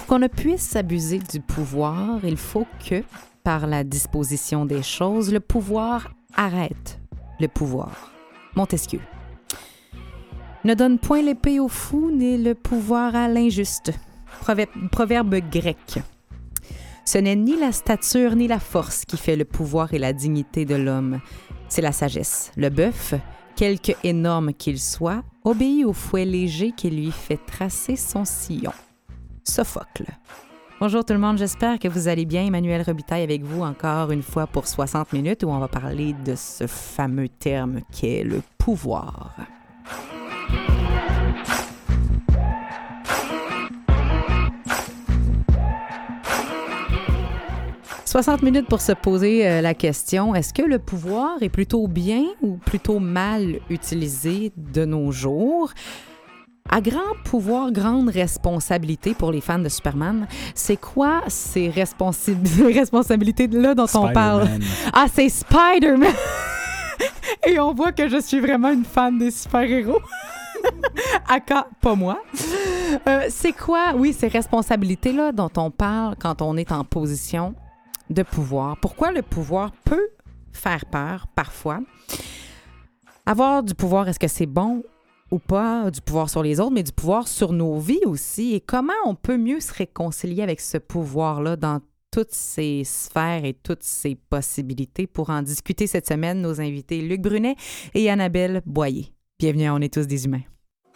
Pour qu'on ne puisse abuser du pouvoir, il faut que, par la disposition des choses, le pouvoir arrête le pouvoir. Montesquieu. Ne donne point l'épée au fou, ni le pouvoir à l'injuste. Proverbe, grec. Ce n'est ni la stature ni la force qui fait le pouvoir et la dignité de l'homme, c'est la sagesse. Le bœuf, quelque énorme qu'il soit, obéit au fouet léger qui lui fait tracer son sillon. Bonjour tout le monde, j'espère que vous allez bien. Emmanuel Robitaille avec vous encore une fois pour 60 minutes où on va parler de ce fameux terme qu'est le pouvoir. « 60 minutes pour se poser euh, la question, est-ce que le pouvoir est plutôt bien ou plutôt mal utilisé de nos jours? À grand pouvoir, grande responsabilité pour les fans de Superman, c'est quoi ces responsabilités-là dont on parle? Ah, c'est Spider-Man! Et on voit que je suis vraiment une fan des super-héros. Aka, pas moi. Euh, c'est quoi, oui, ces responsabilités-là dont on parle quand on est en position de pouvoir? Pourquoi le pouvoir peut faire peur parfois? Avoir du pouvoir, est-ce que c'est bon ou pas du pouvoir sur les autres, mais du pouvoir sur nos vies aussi. Et comment on peut mieux se réconcilier avec ce pouvoir-là dans toutes ces sphères et toutes ces possibilités? Pour en discuter cette semaine, nos invités Luc Brunet et Annabelle Boyer. Bienvenue à On est tous des humains.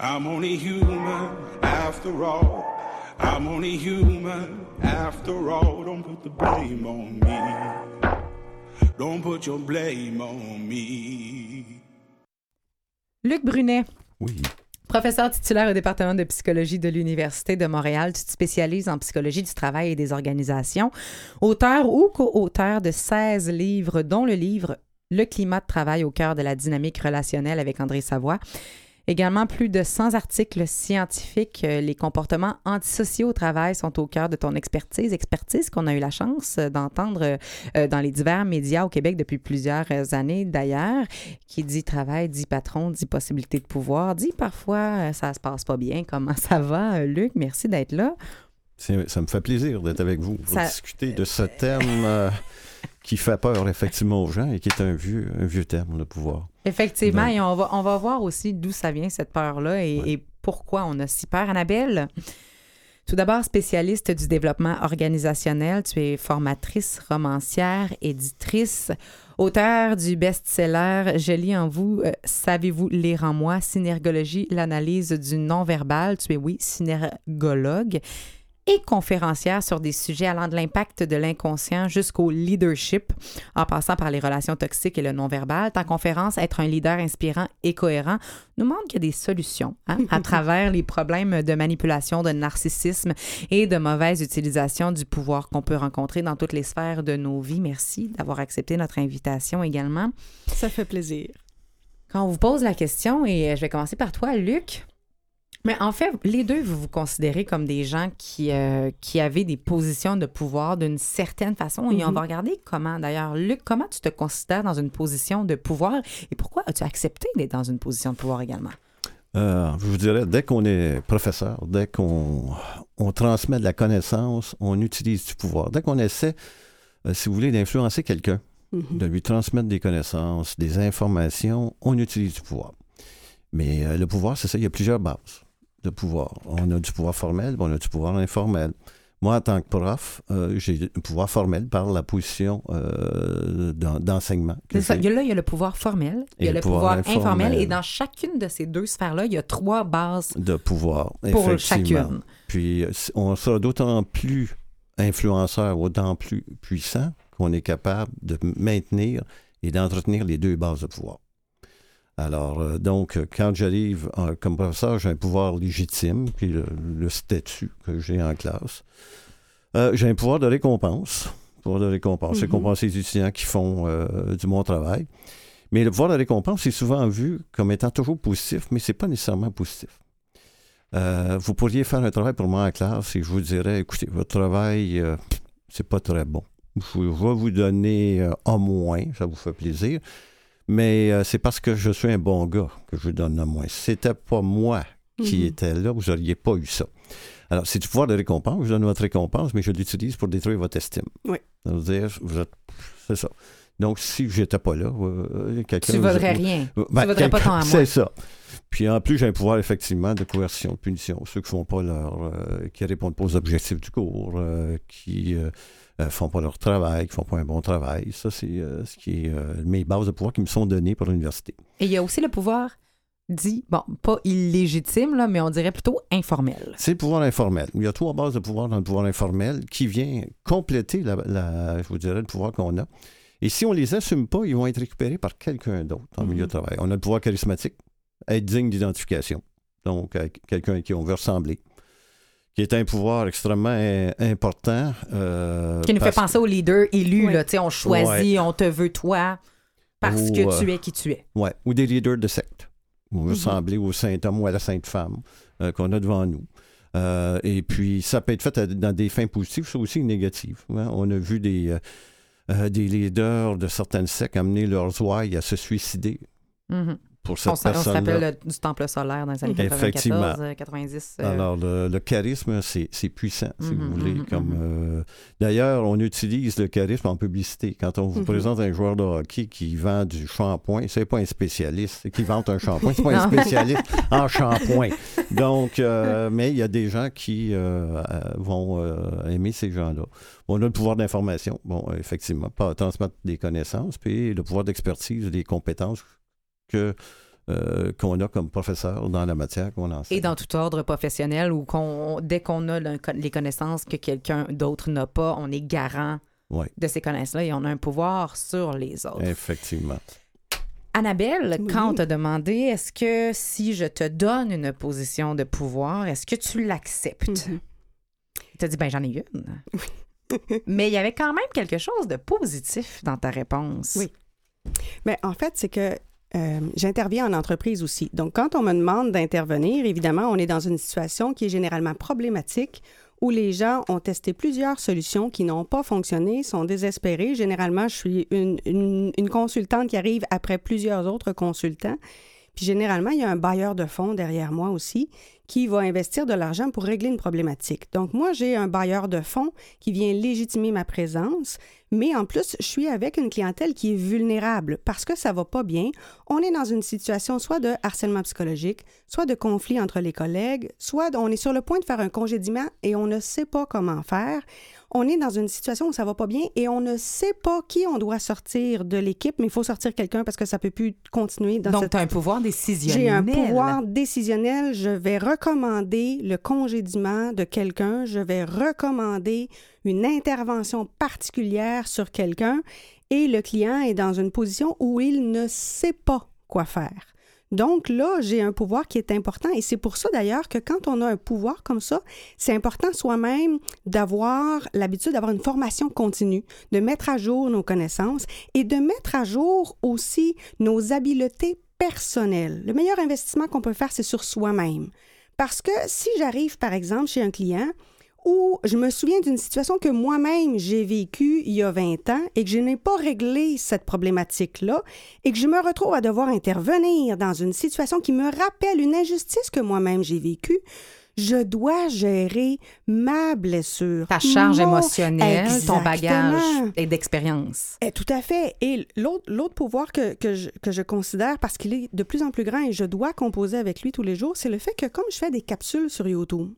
I'm only human after all. I'm only human after all. Don't put the blame on me. Don't put your blame on me. Luc Brunet, oui. Professeur titulaire au département de psychologie de l'Université de Montréal, tu te spécialises en psychologie du travail et des organisations. Auteur ou co-auteur de 16 livres, dont le livre Le climat de travail au cœur de la dynamique relationnelle avec André Savoie Également, plus de 100 articles scientifiques. Euh, les comportements antisociaux au travail sont au cœur de ton expertise, expertise qu'on a eu la chance d'entendre euh, dans les divers médias au Québec depuis plusieurs années d'ailleurs, qui dit travail, dit patron, dit possibilité de pouvoir, dit parfois euh, ça se passe pas bien. Comment ça va, Luc? Merci d'être là. Ça me fait plaisir d'être avec vous pour discuter de ce thème qui fait peur effectivement aux gens et qui est un vieux, un vieux terme, le pouvoir. Effectivement, et on va, on va voir aussi d'où ça vient cette peur-là et, pourquoi on a si peur. Annabelle, tout d'abord spécialiste du développement organisationnel, tu es formatrice, romancière, éditrice, auteur du best-seller Je lis en vous, euh, savez-vous lire en moi, synergologie, l'analyse du non-verbal, tu es oui, synergologue et conférencière sur des sujets allant de l'impact de l'inconscient jusqu'au leadership, en passant par les relations toxiques et le non-verbal. Ta conférence, Être un leader inspirant et cohérent, nous montre qu'il y a des solutions hein, à travers les problèmes de manipulation, de narcissisme et de mauvaise utilisation du pouvoir qu'on peut rencontrer dans toutes les sphères de nos vies. Merci d'avoir accepté notre invitation également. Ça fait plaisir. Quand on vous pose la question, et je vais commencer par toi, Luc, mais en fait, les deux, vous vous considérez comme des gens qui, euh, qui avaient des positions de pouvoir d'une certaine façon. Et on mhm. va regarder comment, d'ailleurs, Luc, comment tu te considères dans une position de pouvoir et pourquoi as-tu accepté d'être dans une position de pouvoir également? Euh, je vous dirais, dès qu'on est professeur, dès qu'on on transmet de la connaissance, on utilise du pouvoir. Dès qu'on essaie, euh, si vous voulez, d'influencer quelqu'un, mhm. de lui transmettre des connaissances, des informations, on utilise du pouvoir. Mais le pouvoir, c'est ça, il y a plusieurs bases de pouvoir. On a du pouvoir formel, on a du pouvoir informel. Moi, en tant que prof, euh, j'ai un pouvoir formel par la position euh, d'enseignement. là, il y a le pouvoir formel, il y a le, pouvoir, informel. et dans chacune de ces deux sphères-là, il y a trois bases de pouvoir pour chacune. Puis, on sera d'autant plus influenceur, d'autant plus puissant qu'on est capable de maintenir et d'entretenir les deux bases de pouvoir. Alors, euh, donc, quand j'arrive en- comme professeur, j'ai un pouvoir légitime, puis le, le statut que j'ai en classe. Euh, j'ai un pouvoir de récompense. Pouvoir de récompense, Mhm. récompenser les étudiants qui font euh, du bon travail. Mais le pouvoir de récompense est souvent vu comme étant toujours positif, mais c'est pas nécessairement positif. Euh, vous pourriez faire un travail pour moi en classe et je vous dirais, écoutez, votre travail, euh, c'est pas très bon. Je vais vous donner euh, un moins, ça vous fait plaisir. Mais euh, c'est parce que je suis un bon gars que je vous donne un moins. Si c'était pas moi qui Mhm. était là, vous n'auriez pas eu ça. Alors, c'est du pouvoir de récompense. Je donne votre récompense, mais je l'utilise pour détruire votre estime. Oui. Ça veut dire, vous êtes. C'est ça. Donc, si j'étais pas là, euh, quelqu'un. Tu vous- vaudrais rien. ben, tu vaudrais pas à moi. C'est ça. Puis en plus, j'ai un pouvoir effectivement de coercition, de punition. Ceux qui font pas leur, euh, qui répondent pas aux objectifs du cours, euh, qui euh, euh, font pas leur travail, qui font pas un bon travail. Ça, c'est euh, ce qui est euh, mes bases de pouvoir qui me sont données par l'université. Et il y a aussi le pouvoir dit, bon, pas illégitime, là, mais on dirait plutôt informel. C'est le pouvoir informel. Il y a trois bases de pouvoir dans le pouvoir informel qui vient compléter, la, la- je vous dirais, le pouvoir qu'on a. Et si on les assume pas, ils vont être récupérés par quelqu'un d'autre en milieu de travail. On a le pouvoir charismatique, être digne d'identification. Donc, quelqu'un à qui on veut ressembler. Qui est un pouvoir extrêmement important. euh, Qui nous fait penser au leader élu, Oui. là, tu sais, on choisit, on te veut toi, parce Ou, que euh, tu es qui tu es. Ouais, ou des leaders de secte. Veut Mhm. ressembler au saint homme ou à la sainte femme euh, qu'on a devant nous. Euh, et puis, ça peut être fait à- dans des fins positives, ça aussi négatives. hein. On a vu des, des leaders de certaines sectes amener leurs ouailles à se suicider Mhm. Pour cette On, se- on se personne-là. rappelle le- du temple solaire dans les années Mhm. 94, Effectivement. euh, 90. euh, Alors, le, le charisme, c'est puissant, si vous voulez. mhm, comme mhm. euh, D'ailleurs, on utilise le charisme en publicité. Quand on vous présente un joueur de hockey qui vend du shampoing, c'est pas un spécialiste. Qui vend un shampoing, c'est pas un spécialiste en shampoing. Donc, euh, mais il y a des gens qui euh, vont aimer ces gens-là. On a le pouvoir d'information, bon, effectivement, pas transmettre des connaissances, puis le pouvoir d'expertise, des compétences que euh, qu'on a comme professeur dans la matière qu'on enseigne. Et dans tout ordre professionnel, où qu'on, dès qu'on a le- les connaissances que quelqu'un d'autre n'a pas, on est garant Ouais. de ces connaissances-là et on a un pouvoir sur les autres. Effectivement. Annabelle, Oui. quand on t'a demandé, est-ce que si je te donne une position de pouvoir, est-ce que tu l'acceptes? Mhm. Tu as dit, ben j'en ai une. Mais il y avait quand même quelque chose de positif dans ta réponse. Oui. Mais en fait, c'est que euh, j'interviens en entreprise aussi. Donc, quand on me demande d'intervenir, évidemment, on est dans une situation qui est généralement problématique où les gens ont testé plusieurs solutions qui n'ont pas fonctionné, sont désespérés. Généralement, je suis une, une- une consultante qui arrive après plusieurs autres consultants. Puis généralement, il y a un bailleur de fonds derrière moi aussi qui va investir de l'argent pour régler une problématique. Donc moi, j'ai un bailleur de fonds qui vient légitimer ma présence, mais en plus, je suis avec une clientèle qui est vulnérable parce que ça va pas bien. On est dans une situation soit de harcèlement psychologique, soit de conflit entre les collègues, soit on est sur le point de faire un congédiement et on ne sait pas comment faire. On est dans une situation où ça va pas bien et on ne sait pas qui on doit sortir de l'équipe, mais il faut sortir quelqu'un parce que ça peut plus continuer dans Donc, cette tu as un pouvoir décisionnel. j'ai un pouvoir décisionnel. Je vais recommander le congédiement de quelqu'un. Je vais recommander une intervention particulière sur quelqu'un et le client est dans une position où il ne sait pas quoi faire. Donc là, j'ai un pouvoir qui est important et c'est pour ça d'ailleurs que quand on a un pouvoir comme ça, c'est important soi-même d'avoir l'habitude d'avoir une formation continue, de mettre à jour nos connaissances et de mettre à jour aussi nos habiletés personnelles. Le meilleur investissement qu'on peut faire, c'est sur soi-même. Parce que si j'arrive, par exemple, chez un client où je me souviens d'une situation que moi-même j'ai vécue il y a 20 ans et que je n'ai pas réglé cette problématique-là et que je me retrouve à devoir intervenir dans une situation qui me rappelle une injustice que moi-même j'ai vécue, je dois gérer ma blessure. Ta charge mon- émotionnelle, ton Exactement. bagage et d'expérience. Eh, tout à fait. Et l'autre, l'autre pouvoir que, que, je, que je considère, parce qu'il est de plus en plus grand et je dois composer avec lui tous les jours, c'est le fait que comme je fais des capsules sur YouTube,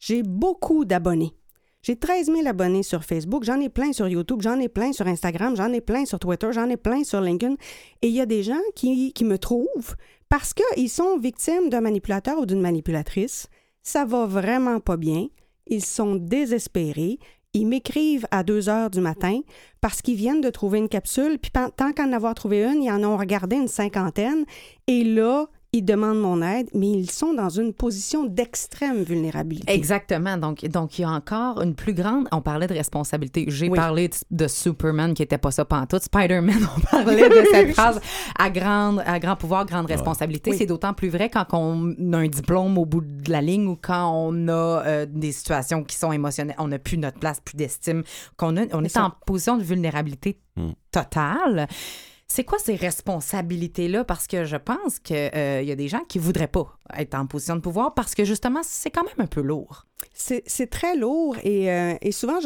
j'ai beaucoup d'abonnés. J'ai 13 000 abonnés sur Facebook, j'en ai plein sur YouTube, j'en ai plein sur Instagram, j'en ai plein sur Twitter, j'en ai plein sur LinkedIn. Et il y a des gens qui, qui me trouvent parce qu'ils sont victimes d'un manipulateur ou d'une manipulatrice. Ça va vraiment pas bien. Ils sont désespérés. ils m'écrivent à 2 heures du matin parce qu'ils viennent de trouver une capsule, puis tant qu'en avoir trouvé une, ils en ont regardé une cinquantaine. Et là, ils demandent mon aide, mais ils sont dans une position d'extrême vulnérabilité. Exactement. Donc, donc, il y a encore une plus grande. On parlait de responsabilité. J'ai parlé de, Superman qui n'était pas ça pantoute. Spider-Man, on parlait de cette phrase à, grande, à grand pouvoir, grande responsabilité. C'est d'autant plus vrai quand on a un diplôme au bout de la ligne ou quand on a euh, des situations qui sont émotionnelles. On n'a plus notre place, plus d'estime, qu'on on est, en position de vulnérabilité hmm. totale. C'est quoi ces responsabilités-là? Parce que je pense qu'il euh, y a des gens qui voudraient pas être en position de pouvoir parce que justement, c'est quand même un peu lourd. C'est très lourd et, euh, souvent,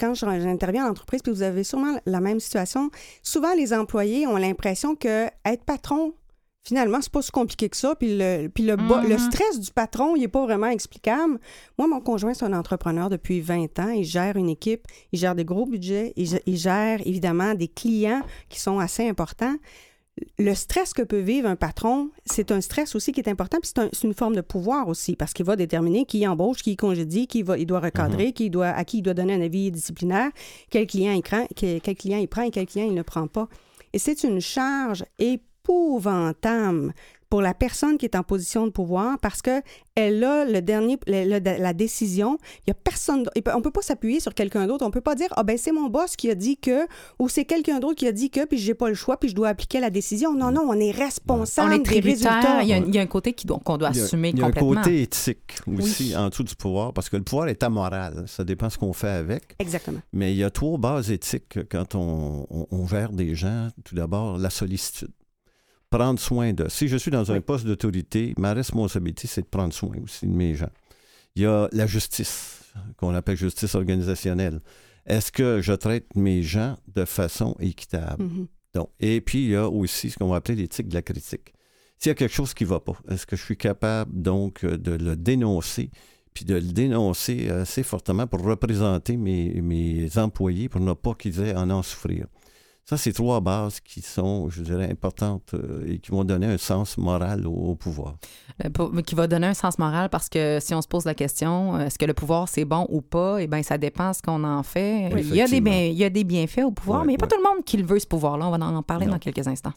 quand j'interviens en entreprise, puis vous avez sûrement la même situation, souvent les employés ont l'impression que être patron, finalement, c'est pas si compliqué que ça. Puis le, puis le, le mm-hmm. stress du patron, il n'est pas vraiment explicable. Moi, mon conjoint, c'est un entrepreneur depuis 20 ans. Il gère une équipe, il gère des gros budgets, il, gère évidemment des clients qui sont assez importants. Le stress que peut vivre un patron, c'est un stress aussi qui est important, puis c'est une forme de pouvoir aussi, parce qu'il va déterminer qui embauche, qui congédie, qui va, il doit recadrer, mm-hmm. qui doit, à qui il doit donner un avis disciplinaire, quel client il, prend, quel, quel client il prend et quel client il ne prend pas. Et c'est une charge et épouvantable pour la personne qui est en position de pouvoir parce que elle a le dernier la décision. Il y a personne on peut pas s'appuyer sur quelqu'un d'autre, on peut pas dire ah ben c'est mon boss qui a dit que ou c'est quelqu'un d'autre qui a dit que puis j'ai pas le choix puis je dois appliquer la décision. Non non, on est responsable on est des résultats. Il y, a, il y a un côté qu'on doit assumer complètement. Il y a un côté éthique aussi en dessous du pouvoir parce que le pouvoir est amoral, ça dépend ce qu'on fait avec. Exactement. Mais il y a trois bases éthiques quand on, on gère des gens. Tout d'abord la sollicitude prendre soin de. Si je suis dans un poste d'autorité, ma responsabilité, c'est de prendre soin aussi de mes gens. Il y a la justice, qu'on appelle justice organisationnelle. Est-ce que je traite mes gens de façon équitable? Mm-hmm. Donc, et puis, il y a aussi ce qu'on va appeler l'éthique de la critique. S'il y a quelque chose qui ne va pas, est-ce que je suis capable donc de le dénoncer, puis de le dénoncer assez fortement pour représenter mes, mes employés, pour ne pas qu'ils aient à en souffrir? Ça, c'est trois bases qui sont, je dirais, importantes euh, et qui vont donner un sens moral au, pouvoir. Euh, qui va donner un sens moral parce que si on se pose la question, euh, est-ce que le pouvoir c'est bon ou pas, eh bien, ça dépend ce qu'on en fait. il, y a des il y a des bienfaits au pouvoir, mais il n'y a pas tout le monde qui le veut, ce pouvoir-là. On va en parler dans quelques instants.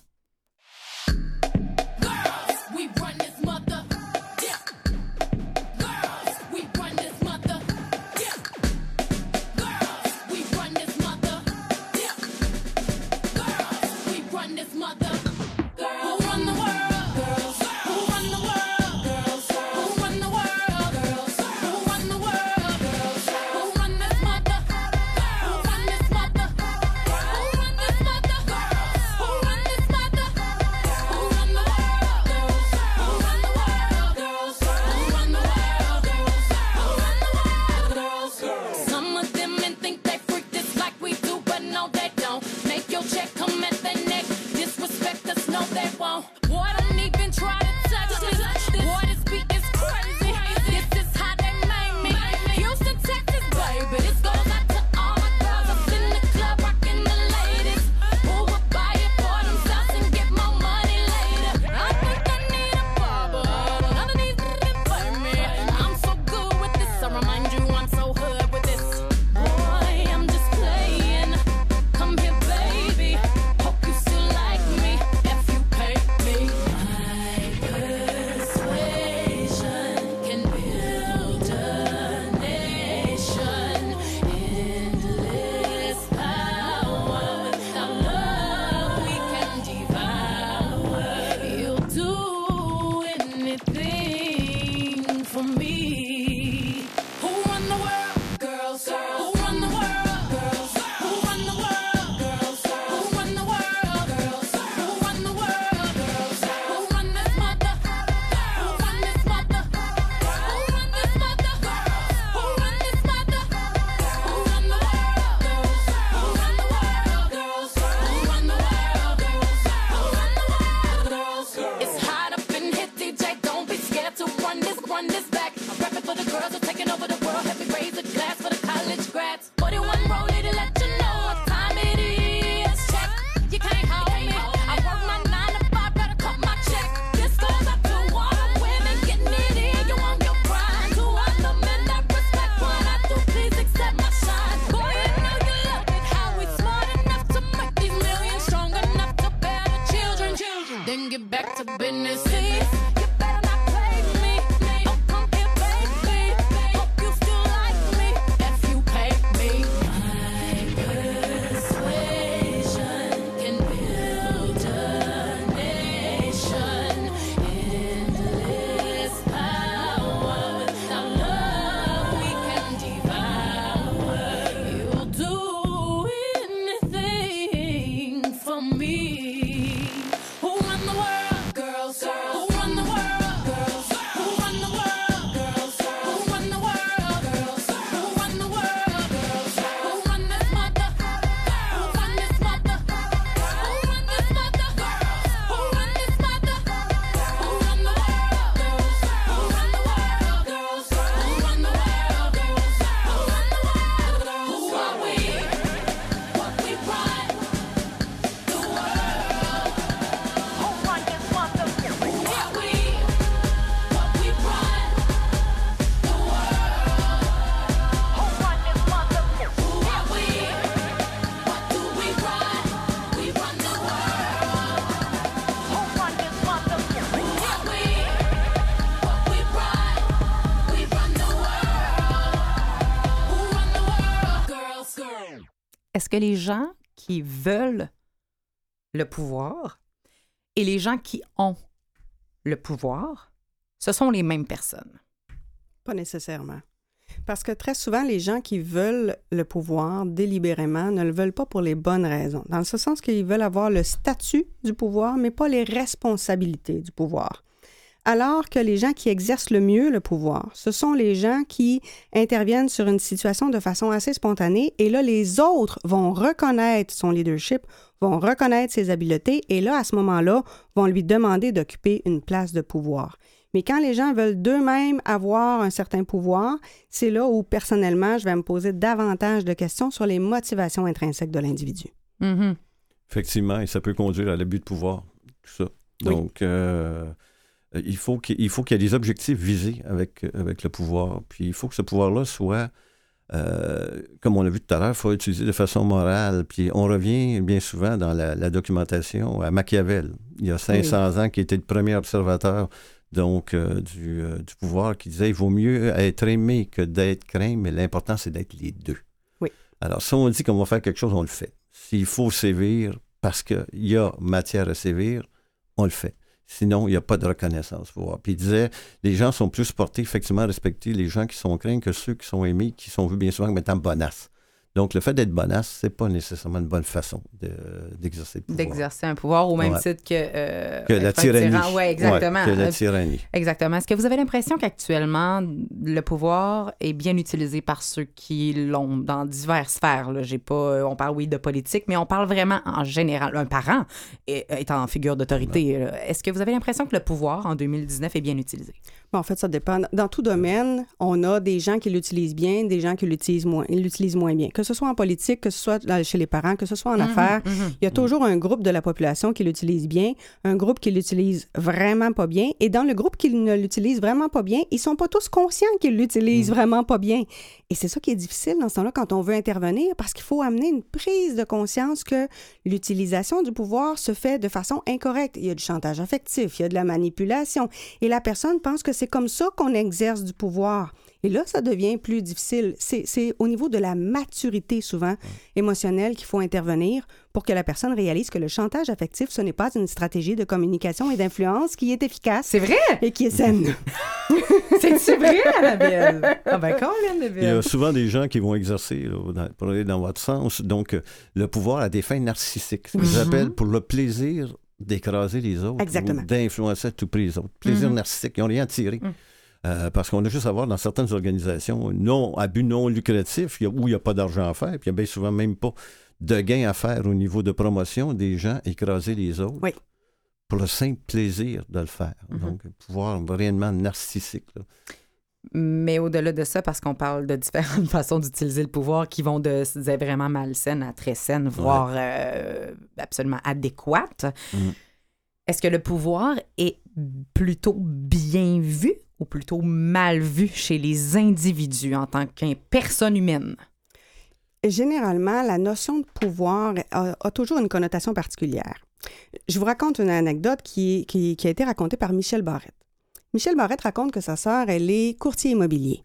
Que les gens qui veulent le pouvoir et les gens qui ont le pouvoir, ce sont les mêmes personnes? Pas nécessairement. Parce que très souvent, les gens qui veulent le pouvoir délibérément ne le veulent pas pour les bonnes raisons. Dans ce sens qu'ils veulent avoir le statut du pouvoir, mais pas les responsabilités du pouvoir. Alors que les gens qui exercent le mieux le pouvoir, ce sont les gens qui interviennent sur une situation de façon assez spontanée et là, les autres vont reconnaître son leadership, vont reconnaître ses habiletés et là, à ce moment-là, vont lui demander d'occuper une place de pouvoir. Mais quand les gens veulent d'eux-mêmes avoir un certain pouvoir, c'est là où, personnellement, je vais me poser davantage de questions sur les motivations intrinsèques de l'individu. Mhm. Effectivement, et ça peut conduire à l'abus de pouvoir, tout ça. Oui. Donc, euh, il faut qu'il il faut qu'il y ait des objectifs visés avec, avec le pouvoir. Puis il faut que ce pouvoir-là soit, euh, comme on a vu tout à l'heure, il faut utiliser de façon morale. Puis on revient bien souvent dans la, la documentation à Machiavel. Il y a 500 ans, qui était le premier observateur donc euh, du, euh, du pouvoir, qui disait il vaut mieux être aimé que d'être craint, mais l'important, c'est d'être les deux. Oui. Alors, si on dit qu'on va faire quelque chose, on le fait. S'il faut sévir parce qu'il y a matière à sévir, on le fait. Sinon, il n'y a pas de reconnaissance. pouvoir. Puis il disait, les gens sont plus portés, effectivement, à respecter les gens qui sont craints que ceux qui sont aimés, qui sont vus bien souvent comme étant bonasses. Donc, le fait d'être bonasse, c'est pas nécessairement une bonne façon de- d'exercer le pouvoir. D'exercer un pouvoir au même Ouais. titre que... euh, Que la tyrannie. tyran. Ouais, exactement. Ouais, que la tyrannie. Exactement. Est-ce que vous avez l'impression qu'actuellement, le pouvoir est bien utilisé par ceux qui l'ont dans diverses sphères? Là? Pas, euh, on parle, oui, de politique, mais on parle vraiment en général. Un parent est, est en figure d'autorité. Est-ce que vous avez l'impression que le pouvoir, en 2019, est bien utilisé? Bon, en fait, ça dépend. Dans tout domaine, on a des gens qui l'utilisent bien, des gens qui l'utilisent moins, l'utilisent moins bien. Que ce soit en politique, que ce soit chez les parents, que ce soit en affaires, il y a toujours un groupe de la population qui l'utilise bien, un groupe qui l'utilise vraiment pas bien. Et dans le groupe qui ne l'utilise vraiment pas bien, ils sont pas tous conscients qu'ils l'utilisent vraiment pas bien. Et c'est ça qui est difficile dans ce temps-là quand on veut intervenir, parce qu'il faut amener une prise de conscience que l'utilisation du pouvoir se fait de façon incorrecte. Il y a du chantage affectif, il y a de la manipulation, et la personne pense que c'est comme ça qu'on exerce du pouvoir. Et là, ça devient plus difficile. C'est c'est au niveau de la maturité, souvent, émotionnelle qu'il faut intervenir pour que la personne réalise que le chantage affectif, ce n'est pas une stratégie de communication et d'influence qui est efficace C'est vrai? et qui est saine. C'est vrai, Annabelle? Ah ben, Colin, Il y a souvent des gens qui vont exercer, là, dans- pour aller dans votre sens, donc euh, le pouvoir a des fins narcissiques. Ce qu'ils appellent pour le plaisir d'écraser les autres. D'influencer à tout prix les autres. Plaisir Mhm. narcissique. Ils n'ont rien à tirer. Euh, parce qu'on a juste à voir dans certaines organisations non, à but non lucratif, où il n'y a pas d'argent à faire, puis il y a bien souvent même pas de gain à faire au niveau de promotion des gens, écraser les autres. Oui. Pour le simple plaisir de le faire. Mhm. Donc, pouvoir réellement narcissique. là. Mais au-delà de ça, parce qu'on parle de différentes façons d'utiliser le pouvoir qui vont de vraiment malsaines à très saines, voire euh, absolument adéquates, Mm. est-ce que le pouvoir est plutôt bien vu ou plutôt mal vu chez les individus en tant qu'une personne humaine? Généralement, la notion de pouvoir a, a toujours une connotation particulière. Je vous raconte une anecdote qui, qui, qui a été racontée par Michel Barrette. Michel Barrette raconte que sa sœur, elle est courtier immobilier.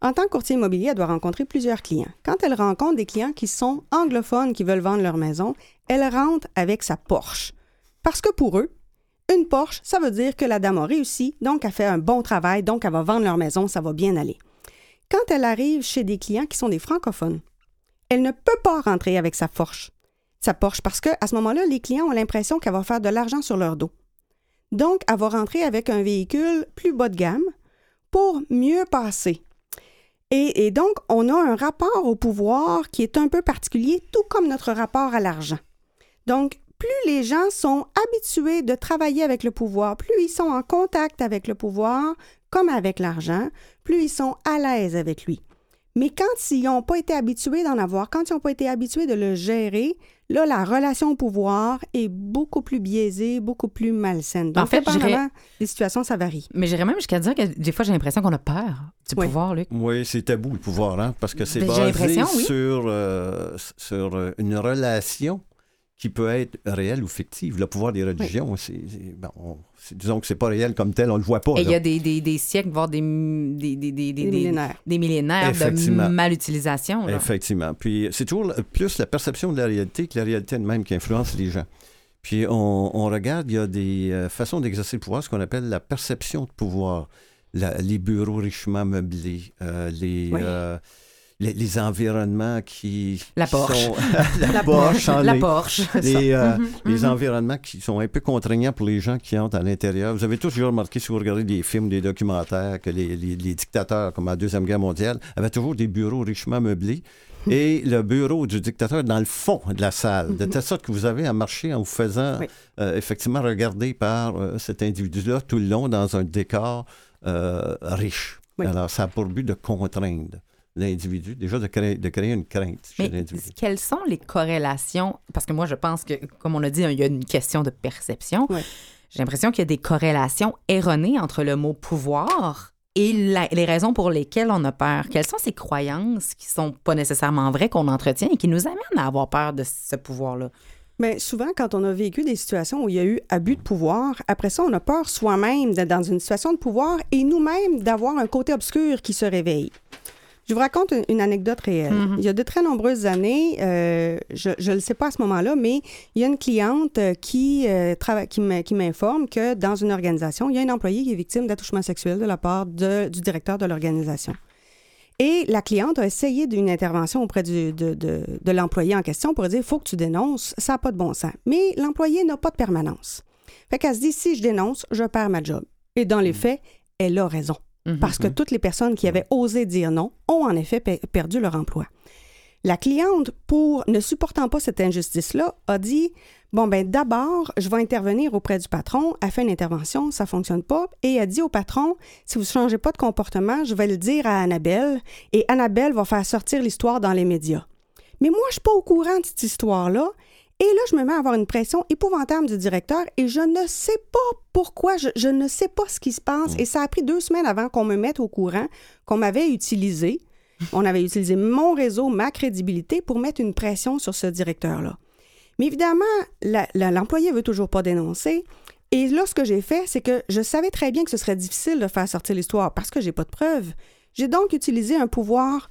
En tant que courtier immobilier, elle doit rencontrer plusieurs clients. Quand elle rencontre des clients qui sont anglophones, qui veulent vendre leur maison, elle rentre avec sa Porsche. Parce que pour eux, une Porsche, ça veut dire que la dame a réussi, donc elle fait un bon travail, donc elle va vendre leur maison, ça va bien aller. Quand elle arrive chez des clients qui sont des francophones, elle ne peut pas rentrer avec sa Porsche. Sa Porsche, parce qu'à ce moment-là, les clients ont l'impression qu'elle va faire de l'argent sur leur dos. Donc, elle va avec un véhicule plus bas de gamme pour mieux passer. Et, et donc, on a un rapport au pouvoir qui est un peu particulier, tout comme notre rapport à l'argent. Donc, plus les gens sont habitués de travailler avec le pouvoir, plus ils sont en contact avec le pouvoir, comme avec l'argent, plus ils sont à l'aise avec lui. Mais quand ils n'ont pas été habitués d'en avoir, quand ils n'ont pas été habitués de le gérer, là, la relation au pouvoir est beaucoup plus biaisée, beaucoup plus malsaine. Donc, En fait, des situations, ça varie. Mais j'irais même jusqu'à dire que des fois, j'ai l'impression qu'on a peur du Oui. pouvoir, Luc. Oui, c'est tabou, le pouvoir, hein, parce que c'est Ben, j'ai basé oui. sur, euh, sur euh, une relation qui peut être réelle ou fictive. Le pouvoir des religions, c'est, c'est- bon, on- c'est- disons que c'est pas réel comme tel, on le voit pas. Et il y a des, des, des siècles, voire des, des, des, des, Des millénaires. des millénaires de Effectivement. malutilisation. là. Effectivement. Puis c'est toujours plus la perception de la réalité que la réalité elle-même qui influence les gens. Puis on, on regarde, il y a des euh, façons d'exercer le pouvoir, ce qu'on appelle la perception de pouvoir. La- les bureaux richement meublés, euh, les, Oui. euh, les, les environnements qui, La qui Porsche. sont- la, Porsche, en La les- Porsche. les, euh, Mhm, les mhm. environnements qui sont un peu contraignants pour les gens qui entrent à l'intérieur. Vous avez tous remarqué, si vous regardez des films, des documentaires, que les, dictateurs, comme à la Deuxième Guerre mondiale, avaient toujours des bureaux richement meublés. Et le bureau du dictateur dans le fond de la salle, de telle sorte que vous avez à marcher en vous faisant Oui. euh, effectivement regarder par euh, cet individu-là tout le long dans un décor euh, riche. Oui. Alors, ça a pour but de contraindre l'individu, déjà de créer, de créer une crainte chez l'individu. quelles sont les corrélations? Parce que moi, je pense que, comme on a dit, il y a une question de perception. Ouais. J'ai l'impression qu'il y a des corrélations erronées entre le mot pouvoir et la- les raisons pour lesquelles on a peur. Quelles sont ces croyances qui sont pas nécessairement vraies qu'on entretient et qui nous amènent à avoir peur de ce pouvoir-là? Mais souvent, quand on a vécu des situations où il y a eu abus de pouvoir, après ça, on a peur soi-même d'être dans une situation de pouvoir et nous-mêmes d'avoir un côté obscur qui se réveille. Je vous raconte une, anecdote réelle. Mhm. Il y a de très nombreuses années, euh, je ne le sais pas à ce moment-là, mais il y a une cliente euh, qui, euh, qui me- qui m'informe que dans une organisation, il y a un employé qui est victime d'attouchement sexuel de la part de- du directeur de l'organisation. Et la cliente a essayé d'une intervention auprès du- de, de- de l'employé en question pour dire il faut que tu dénonces, ça n'a pas de bon sens. Mais l'employé n'a pas de permanence. Fait qu'elle se dit si je dénonce, je perds ma job. Et dans les faits, elle a raison. Mhm. Parce que toutes les personnes qui avaient osé dire non ont en effet pe- perdu leur emploi. La cliente, pour ne supportant pas cette injustice-là, a dit Bon, ben d'abord, je vais intervenir auprès du patron. Elle fait une intervention, ça fonctionne pas. Et elle dit au patron Si vous ne changez pas de comportement, je vais le dire à Annabelle. Et Annabelle va faire sortir l'histoire dans les médias. Mais moi, je suis pas au courant de cette histoire-là. Et là, je me mets à avoir une pression épouvantable du directeur et je ne sais pas pourquoi, je, je ne sais pas ce qui se passe. Et ça a pris deux semaines avant qu'on me mette au courant qu'on m'avait utilisé. On avait utilisé mon réseau, ma crédibilité pour mettre une pression sur ce directeur-là. Mais évidemment, l'employé veut toujours pas dénoncer. Et là, ce que j'ai fait, c'est que je savais très bien que ce serait difficile de faire sortir l'histoire parce que j'ai pas de preuves. J'ai donc utilisé un pouvoir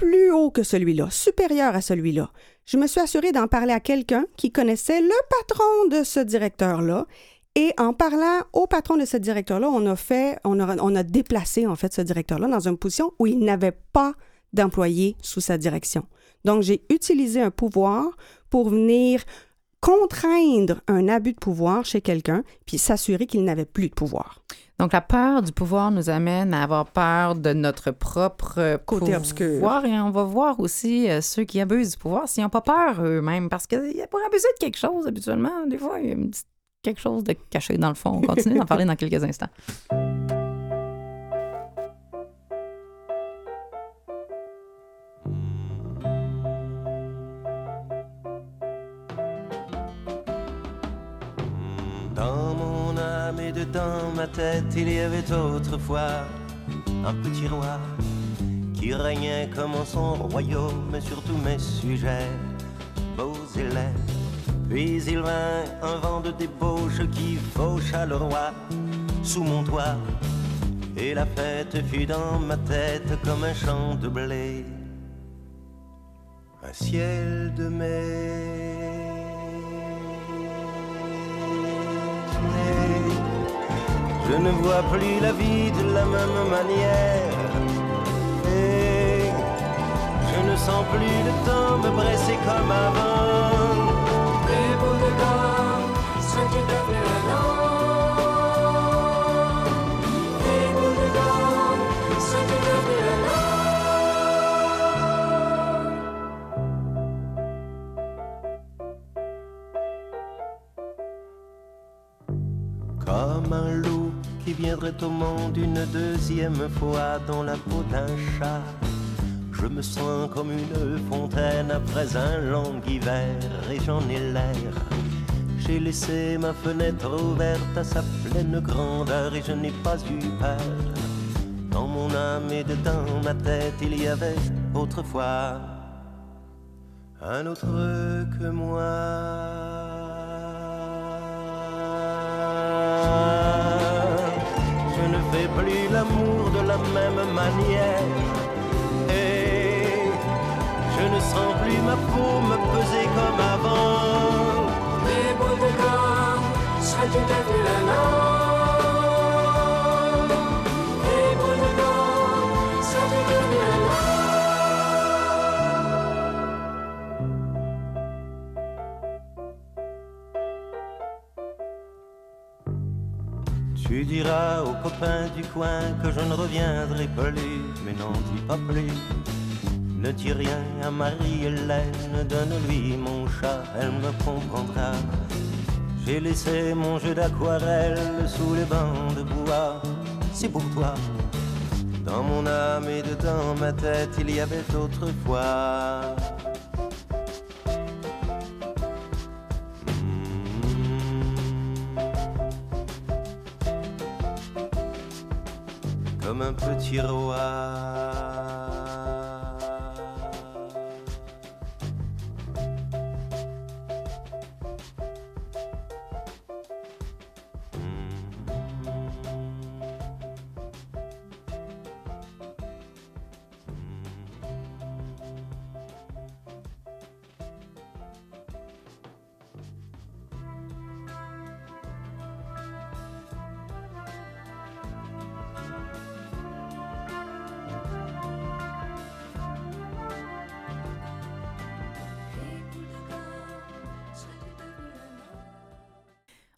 plus haut que celui-là, supérieur à celui-là. Je me suis assurée d'en parler à quelqu'un qui connaissait le patron de ce directeur-là. Et en parlant au patron de ce directeur-là, on a fait, on a, on a déplacé en fait ce directeur-là dans une position où il n'avait pas d'employés sous sa direction. Donc, j'ai utilisé un pouvoir pour venir contraindre un abus de pouvoir chez quelqu'un, puis s'assurer qu'il n'avait plus de pouvoir. Donc, la peur du pouvoir nous amène à avoir peur de notre propre euh, Côté pouvoir. obscur. Et on va voir aussi euh, ceux qui abusent du pouvoir s'ils n'ont pas peur eux-mêmes. Parce que a- pour abuser de quelque chose, habituellement, des fois, il y a une petite- quelque chose de caché dans le fond. On continue d'en parler dans quelques instants. Il y avait autrefois un petit roi qui régnait comme en son royaume sur tous mes sujets, beaux et laids. Puis il vint un vent de débauche qui faucha le roi sous mon toit. Et la fête fut dans ma tête comme un champ de blé, un ciel de mai. Je ne vois plus la vie de la même manière. Et je ne sens plus le temps me presser comme avant. Au monde une deuxième fois dans la peau d'un chat. Je me sens comme une fontaine après un long hiver et j'en ai l'air. J'ai laissé ma fenêtre ouverte à sa pleine grandeur et je n'ai pas eu peur. Dans mon âme et dedans ma tête, il y avait autrefois un autre que moi. Même manière. Et je ne sens plus ma peau me peser comme avant. Les bouts de que je ne reviendrai plus, mais n'en dis pas plus. Ne dis rien à Marie-Hélène, donne-lui mon chat, elle me comprendra. J'ai laissé mon jeu d'aquarelle sous les bancs de bois, c'est pour toi. Dans mon âme et dedans ma tête, il y avait autrefois. Comme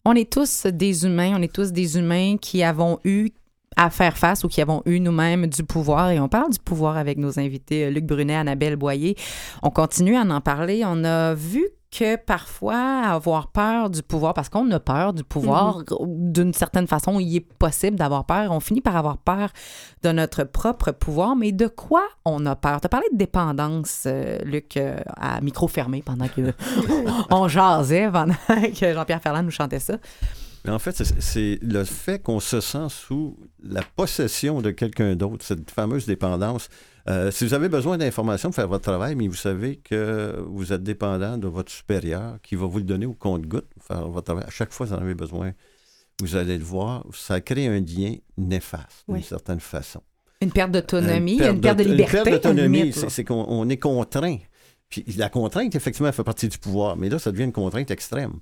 On est tous des humains, on est tous des humains qui avons eu à faire face ou qui avons eu nous-mêmes du pouvoir. Et on parle du pouvoir avec nos invités, euh, Luc Brunet, Annabelle Boyer. On continue à en parler. On a vu que parfois avoir peur du pouvoir, parce qu'on a peur du pouvoir, d'une certaine façon, il est possible d'avoir peur. On finit par avoir peur de notre propre pouvoir, mais de quoi on a peur? Tu as parlé de dépendance, euh, Luc, euh, à micro fermé pendant que on jasait, pendant que Jean-Pierre Ferland nous chantait ça. Mais en fait, c'est- c'est le fait qu'on se sent sous la possession de quelqu'un d'autre, cette fameuse dépendance. Euh, si vous avez besoin d'informations pour faire votre travail, mais vous savez que vous êtes dépendant de votre supérieur qui va vous le donner au compte-goutte pour faire votre travail. À chaque fois que vous en avez besoin, vous allez le voir. Ça crée un lien néfaste d'une certaine façon. Une perte d'autonomie, Une une perte de liberté. Une perte d'autonomie, c'est qu'on on est contraint. Puis la contrainte, effectivement, fait partie du pouvoir, mais là, ça devient une contrainte extrême.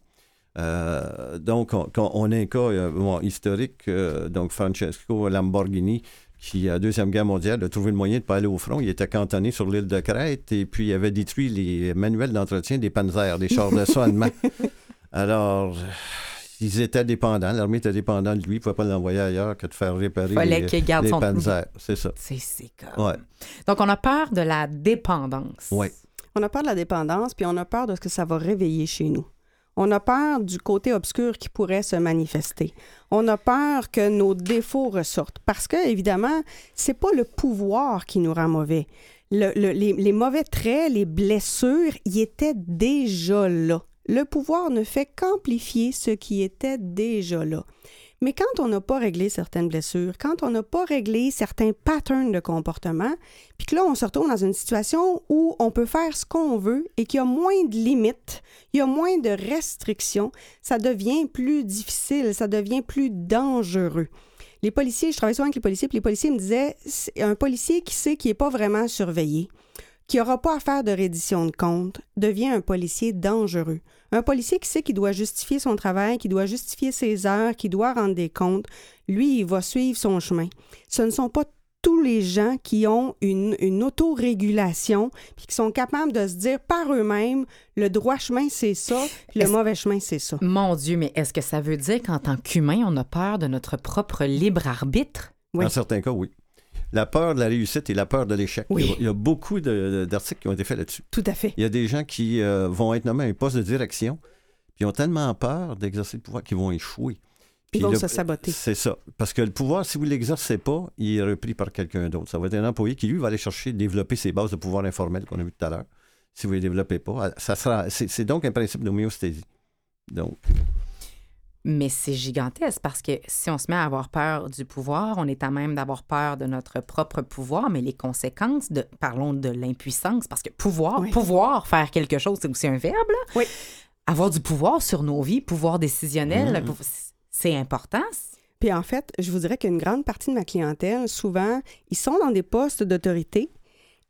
Euh, donc, on, quand on a un cas euh, bon, historique, euh, donc Francesco Lamborghini, qui, à la Deuxième Guerre mondiale, a trouvé le moyen de ne pas aller au front. Il était cantonné sur l'île de Crète et puis il avait détruit les manuels d'entretien des panzers, des chars d'assaut allemands. Alors, ils étaient dépendants. L'armée était dépendante de lui. Il ne pouvait pas l'envoyer ailleurs que de faire réparer Fallait les, qu'il garde les son- panzers. C'est ça. C'est c'est comme. Ouais. Donc, on a peur de la dépendance. Ouais. On a peur de la dépendance, puis on a peur de ce que ça va réveiller chez nous. On a peur du côté obscur qui pourrait se manifester. On a peur que nos défauts ressortent. Parce que, évidemment, c'est pas le pouvoir qui nous rend mauvais. Le- le- les, les mauvais traits, les blessures, y étaient déjà là. Le pouvoir ne fait qu'amplifier ce qui était déjà là. Mais quand on n'a pas réglé certaines blessures, quand on n'a pas réglé certains patterns de comportement, puis que là, on se retrouve dans une situation où on peut faire ce qu'on veut et qu'il y a moins de limites, il y a moins de restrictions, ça devient plus difficile, ça devient plus dangereux. Les policiers, je travaille souvent avec les policiers, puis les policiers me disaient, un policier qui sait qu'il n'est pas vraiment surveillé, qui n'aura pas à faire de reddition de compte, devient un policier dangereux. Un policier qui sait qu'il doit justifier son travail, qui doit justifier ses heures, qui doit rendre des comptes, lui, il va suivre son chemin. Ce ne sont pas tous les gens qui ont une, une autorégulation, puis qui sont capables de se dire par eux-mêmes, le droit chemin, c'est ça, puis le mauvais chemin, c'est ça. Mon Dieu, mais est-ce que ça veut dire qu'en tant qu'humain, on a peur de notre propre libre arbitre? Oui. Dans certains cas, oui. La peur de la réussite et la peur de l'échec. Oui. Il y a- beaucoup d'articles qui ont été faits là-dessus. Tout à fait. Il y a des gens qui euh, vont être nommés à un poste de direction, puis ils ont tellement peur d'exercer le pouvoir qu'ils vont échouer. Ils Puis vont le- se saboter. C'est ça. Parce que le pouvoir, si vous ne l'exercez pas, il est repris par quelqu'un d'autre. Ça va être un employé qui, lui, va aller chercher, développer ses bases de pouvoir informel qu'on a vu tout à l'heure. Si vous ne les développez pas, ça sera. C'est c'est donc un principe d'homéosthésie. Donc, Mais c'est gigantesque parce que si on se met à avoir peur du pouvoir, on est à même d'avoir peur de notre propre pouvoir, mais les conséquences de, parlons de l'impuissance, parce que pouvoir, Oui. pouvoir faire quelque chose, c'est aussi un verbe, là. Oui. Avoir du pouvoir sur nos vies, pouvoir décisionnel, pou- c'est important. Puis en fait, je vous dirais qu'une grande partie de ma clientèle, souvent, ils sont dans des postes d'autorité.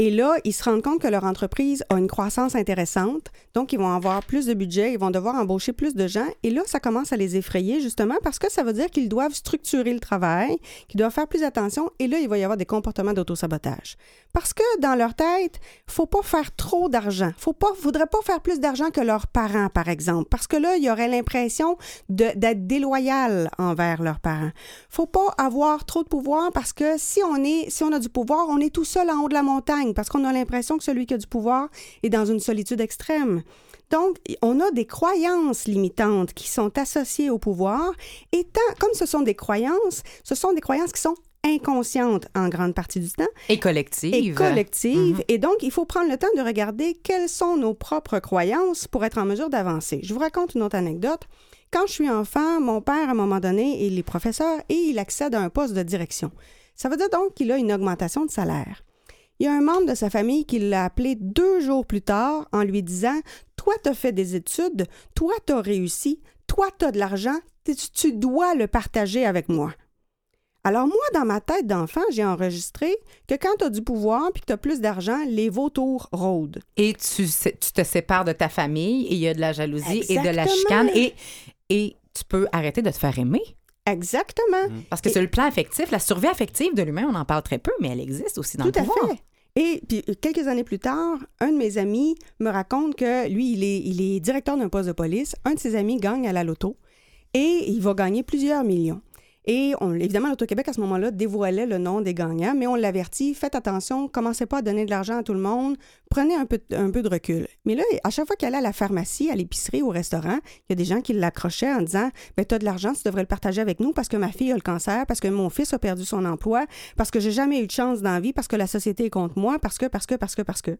Et là, ils se rendent compte que leur entreprise a une croissance intéressante, donc ils vont avoir plus de budget, ils vont devoir embaucher plus de gens. Et là, ça commence à les effrayer justement parce que ça veut dire qu'ils doivent structurer le travail, qu'ils doivent faire plus attention. Et là, il va y avoir des comportements d'autosabotage. Parce que dans leur tête, faut pas faire trop d'argent. Faut pas, faudrait pas faire plus d'argent que leurs parents, par exemple, parce que là, il y aurait l'impression d'être déloyal envers leurs parents. Faut pas avoir trop de pouvoir parce que si on est, si on a du pouvoir, on est tout seul en haut de la montagne parce qu'on a l'impression que celui qui a du pouvoir est dans une solitude extrême. Donc, on a des croyances limitantes qui sont associées au pouvoir et tant, comme ce sont des croyances, ce sont des croyances qui sont inconscientes en grande partie du temps Et collective. et collective. Mhm. Et donc, il faut prendre le temps de regarder quelles sont nos propres croyances pour être en mesure d'avancer. Je vous raconte une autre anecdote. Quand je suis enfant, mon père, à un moment donné, il est professeur et il accède à un poste de direction. Ça veut dire donc qu'il a une augmentation de salaire. Il y a un membre de sa famille qui l'a appelé deux jours plus tard en lui disant Toi, tu as fait des études, toi, tu as réussi, toi, tu as de l'argent, tu dois le partager avec moi. Alors moi, dans ma tête d'enfant, j'ai enregistré que quand tu as du pouvoir puis que tu as plus d'argent, les vautours rôdent. Et tu, sais- tu te sépares de ta famille et il y a de la jalousie et de la chicane et, et tu peux arrêter de te faire aimer. Exactement. Parce que Et- sur le plan affectif, la survie affective de l'humain, on en parle très peu, mais elle existe aussi dans Tout le à pouvoir. fait. Et puis, quelques années plus tard, un de mes amis me raconte que lui, il est, il est directeur d'un poste de police. Un de ses amis gagne à la loto et il va gagner plusieurs millions. Et évidemment, l'Auto-Québec, à ce moment-là, dévoilait le nom des gagnants, mais on l'avertit, faites attention, commencez pas à donner de l'argent à tout le monde, prenez un peu, de- recul. Mais là, à chaque fois qu'elle allait à la pharmacie, à l'épicerie, au restaurant, il y a des gens qui l'accrochaient en disant, ben, tu as de l'argent, tu devrais le partager avec nous parce que ma fille a le cancer, parce que mon fils a perdu son emploi, parce que j'ai jamais eu de chance dans la vie, parce que la société est contre moi, parce que, parce que, parce que, parce que.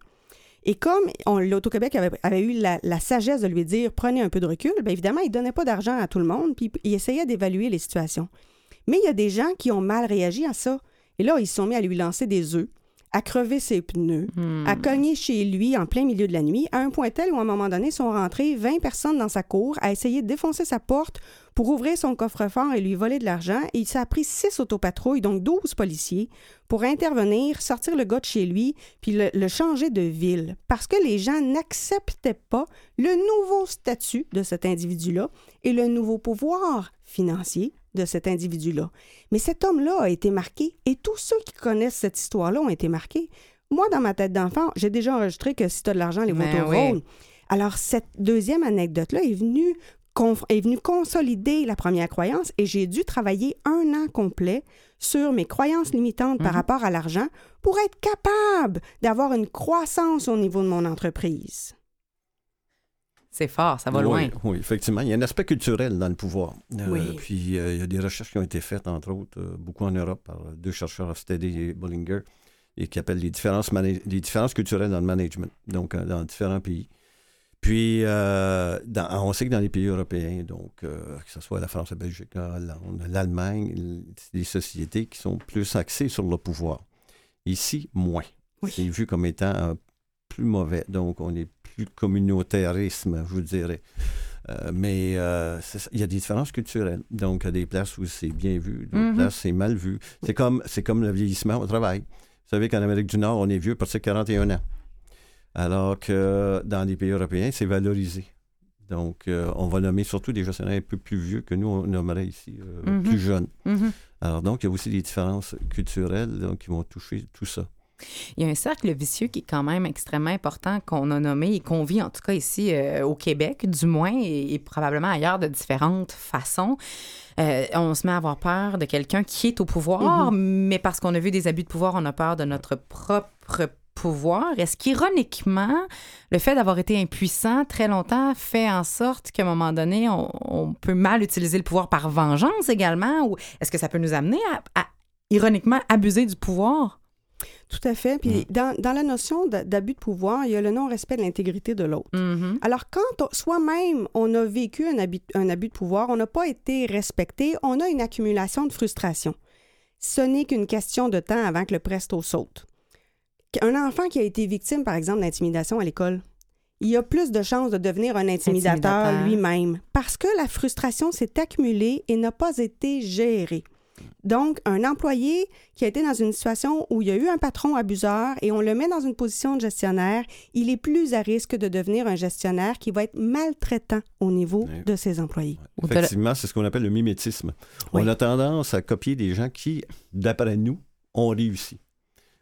Et comme l'Auto-Québec avait, avait eu la, la sagesse de lui dire prenez un peu de recul, bien évidemment, il ne donnait pas d'argent à tout le monde, puis il essayait d'évaluer les situations. Mais il y a des gens qui ont mal réagi à ça. Et là, ils se sont mis à lui lancer des œufs, à crever ses pneus, Hmm. à cogner chez lui en plein milieu de la nuit, à un point tel où, à un moment donné, sont rentrées 20 personnes dans sa cour à essayer de défoncer sa porte pour ouvrir son coffre-fort et lui voler de l'argent. Et ça a pris six autopatrouilles, donc 12 policiers, pour intervenir, sortir le gars de chez lui, puis le, le changer de ville. Parce que les gens n'acceptaient pas le nouveau statut de cet individu-là et le nouveau pouvoir financier de cet individu-là. Mais cet homme-là a été marqué et tous ceux qui connaissent cette histoire-là ont été marqués. Moi, dans ma tête d'enfant, j'ai déjà enregistré que si tu as de l'argent, les Ben vautours oui. rôdent. Alors, cette deuxième anecdote-là est venue, est venue consolider la première croyance et j'ai dû travailler un an complet sur mes croyances limitantes par Mhm. rapport à l'argent pour être capable d'avoir une croissance au niveau de mon entreprise. C'est fort, ça va oui, loin. Oui, effectivement. Il y a un aspect culturel dans le pouvoir. Euh, Oui. Puis euh, il y a des recherches qui ont été faites, entre autres, euh, beaucoup en Europe, par deux chercheurs, Hofstede et Bollinger, et qui appellent les différences, les culturelles dans le management, donc dans différents pays. Puis, dans- on sait que dans les pays européens, donc, que ce soit la France, la Belgique, la Hollande, l'Allemagne, l- c'est des sociétés qui sont plus axées sur le pouvoir. Ici, moins. Oui. C'est vu comme étant plus mauvais. Donc, on est plus communautarisme, je vous dirais. Euh, mais euh, il y a des différences culturelles. Donc, il y a des places où c'est bien vu, d'autres Mhm. places c'est mal vu. C'est comme, c'est comme le vieillissement au travail. Vous savez qu'en Amérique du Nord, on est vieux parce que 41 ans. Alors que dans les pays européens, c'est valorisé. Donc, euh, on va nommer surtout des gestionnaires un peu plus vieux que nous, on nommerait ici euh, Mhm. plus jeunes. Mhm. Alors, donc, il y a aussi des différences culturelles donc, qui vont toucher tout ça. Il y a un cercle vicieux qui est quand même extrêmement important qu'on a nommé et qu'on vit en tout cas ici euh, au Québec, du moins, et, et probablement ailleurs de différentes façons. Euh, on se met à avoir peur de quelqu'un qui est au pouvoir, mais parce qu'on a vu des abus de pouvoir, on a peur de notre propre pouvoir. Est-ce qu'ironiquement, le fait d'avoir été impuissant très longtemps fait en sorte qu'à un moment donné, on, on peut mal utiliser le pouvoir par vengeance également? Ou est-ce que ça peut nous amener à, à, ironiquement, abuser du pouvoir? Tout à fait. Puis dans, dans la notion d'a- d'abus de pouvoir, il y a le non-respect de l'intégrité de l'autre. Mhm. Alors, quand soi-même on a vécu un abus, un abus de pouvoir, on n'a pas été respecté, on a une accumulation de frustration. Ce n'est qu'une question de temps avant que le presto saute. Un enfant qui a été victime, par exemple, d'intimidation à l'école, il a plus de chances de devenir un intimidateur, Intimidateur. lui-même parce que la frustration s'est accumulée et n'a pas été gérée. Donc, un employé qui a été dans une situation où il y a eu un patron abuseur et on le met dans une position de gestionnaire, il est plus à risque de devenir un gestionnaire qui va être maltraitant au niveau Oui. de ses employés. Effectivement, c'est ce qu'on appelle le mimétisme. Oui. On a tendance à copier des gens qui, d'après nous, ont réussi.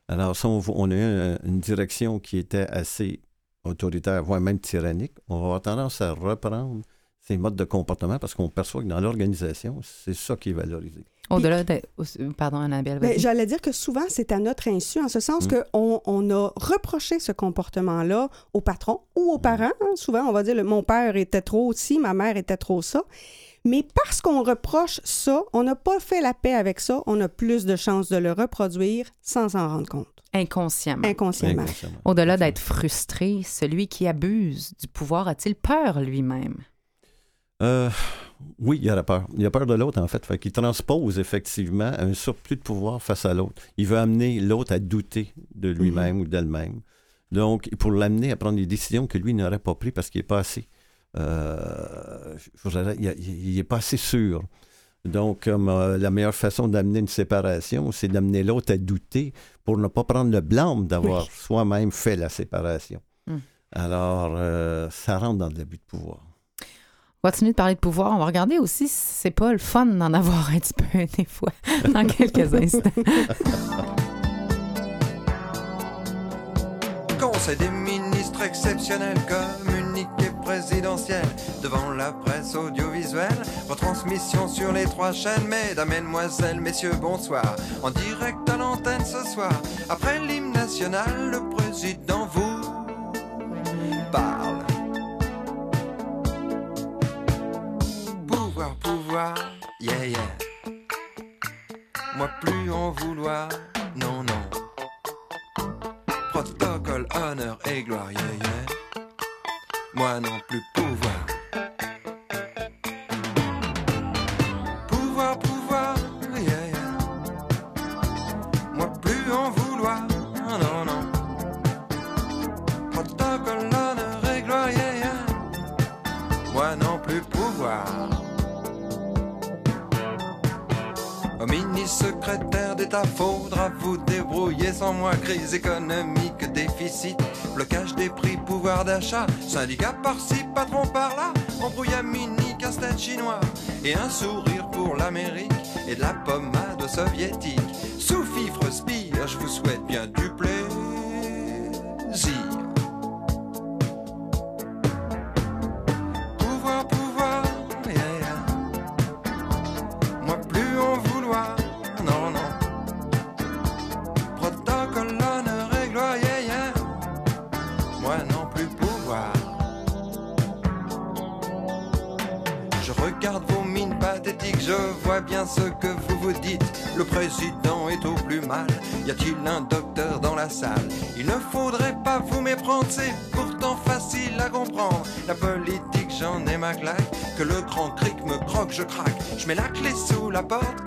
Alors, si on, on a eu un- une direction qui était assez autoritaire, voire même tyrannique, on va avoir tendance à reprendre ces modes de comportement parce qu'on perçoit que dans l'organisation, c'est ça qui est valorisé. Au-delà de. Pardon, Annabelle. Ben. J'allais dire que souvent, c'est à notre insu, en ce sens Mm. qu'on on a reproché ce comportement-là au patron ou aux parents. hein. Souvent, on va dire le, mon père était trop ci, ma mère était trop ça. Mais parce qu'on reproche ça, on n'a pas fait la paix avec ça, on a plus de chances de le reproduire sans s'en rendre compte, Inconsciemment. inconsciemment. Inconsciemment. Au-delà d'être frustré, celui qui abuse du pouvoir a-t-il peur lui-même? Euh, oui, il a peur. Il a peur de l'autre, en fait. fait qu'il transpose effectivement un surplus de pouvoir face à l'autre. Il veut amener l'autre à douter de lui-même ou d'elle-même. Donc, pour l'amener à prendre des décisions que lui n'aurait pas prises parce qu'il n'est pas assez. euh, il n'est pas assez sûr. Donc, euh, la meilleure façon d'amener une séparation, c'est d'amener l'autre à douter pour ne pas prendre le blâme d'avoir Oui. soi-même fait la séparation. Hmm. Alors, euh, ça rentre dans l'abus de pouvoir. On va continuer de parler de pouvoir. On va regarder aussi si c'est pas le fun d'en avoir un petit peu des fois dans quelques instants. Conseil des ministres exceptionnel, communiqué présidentiel devant la presse audiovisuelle, retransmission sur les trois chaînes. Mesdames, Mesdemoiselles, Messieurs, bonsoir. En direct à l'antenne ce soir, après l'hymne national, le président vous parle. Pouvoir, yeah, yeah. Moi plus en vouloir, non, non protocole, honneur et gloire, yeah, yeah. Moi non plus. Pouvoir, vous débrouiller sans moi. Crise économique, déficit, blocage des prix, pouvoir d'achat, syndicat par-ci, patron par-là, embrouille à casse-tête chinois, et un sourire pour l'Amérique, et de la pommade soviétique. Sous fifre spire, je vous souhaite bien du plaisir. Je mets la clé sous la porte,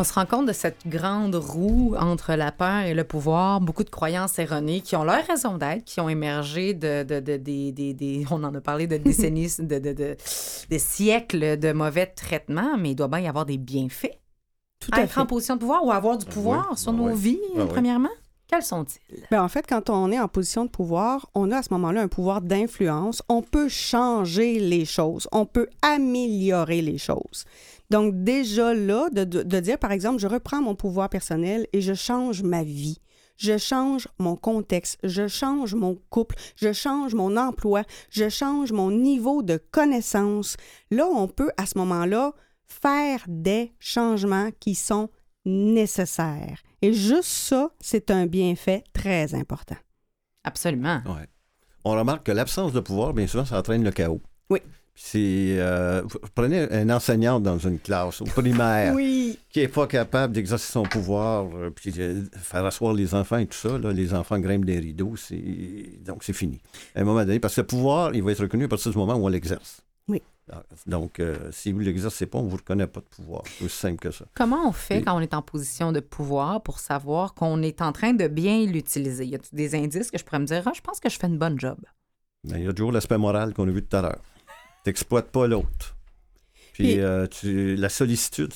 On se rend compte de cette grande roue entre la peur et le pouvoir, beaucoup de croyances erronées qui ont leur raison d'être, qui ont émergé de, de, de- des- on en a parlé de décennies, de, de, de- des siècles de mauvais traitements, mais il doit bien y avoir des bienfaits Tout à à être fait. en position de pouvoir ou avoir du pouvoir oui. sur Ah nos vies, Ah oui. premièrement. Quels sont-ils? Ben, en fait, quand on est en position de pouvoir, on a à ce moment-là un pouvoir d'influence. On peut changer les choses. On peut améliorer les choses. Donc, déjà là, de, de- de dire, par exemple, je reprends mon pouvoir personnel et je change ma vie. Je change mon contexte, je change mon couple, je change mon emploi, je change mon niveau de connaissance. Là, on peut à ce moment-là faire des changements qui sont nécessaires. Et juste ça, c'est un bienfait très important. Absolument. Ouais. On remarque que l'absence de pouvoir, bien souvent, ça entraîne le chaos. Oui. C'est, euh, vous prenez un enseignant dans une classe au primaire Oui. qui n'est pas capable d'exercer son pouvoir, euh, puis euh, faire asseoir les enfants et tout ça. là, les enfants grimpent des rideaux, c'est... donc c'est fini. À un moment donné, parce que le pouvoir, il va être reconnu à partir du moment où on l'exerce. Oui. Donc, euh, si vous ne l'exercez pas, on ne vous reconnaît pas de pouvoir. C'est aussi simple que ça. Comment on fait quand on est en position de pouvoir pour savoir qu'on est en train de bien l'utiliser? Y a des indices que je pourrais me dire, ah, je pense que je fais une bonne job? Mais il y a toujours l'aspect moral qu'on a vu tout à l'heure. Tu n'exploites pas l'autre. Puis Puis- euh, tu- la sollicitude,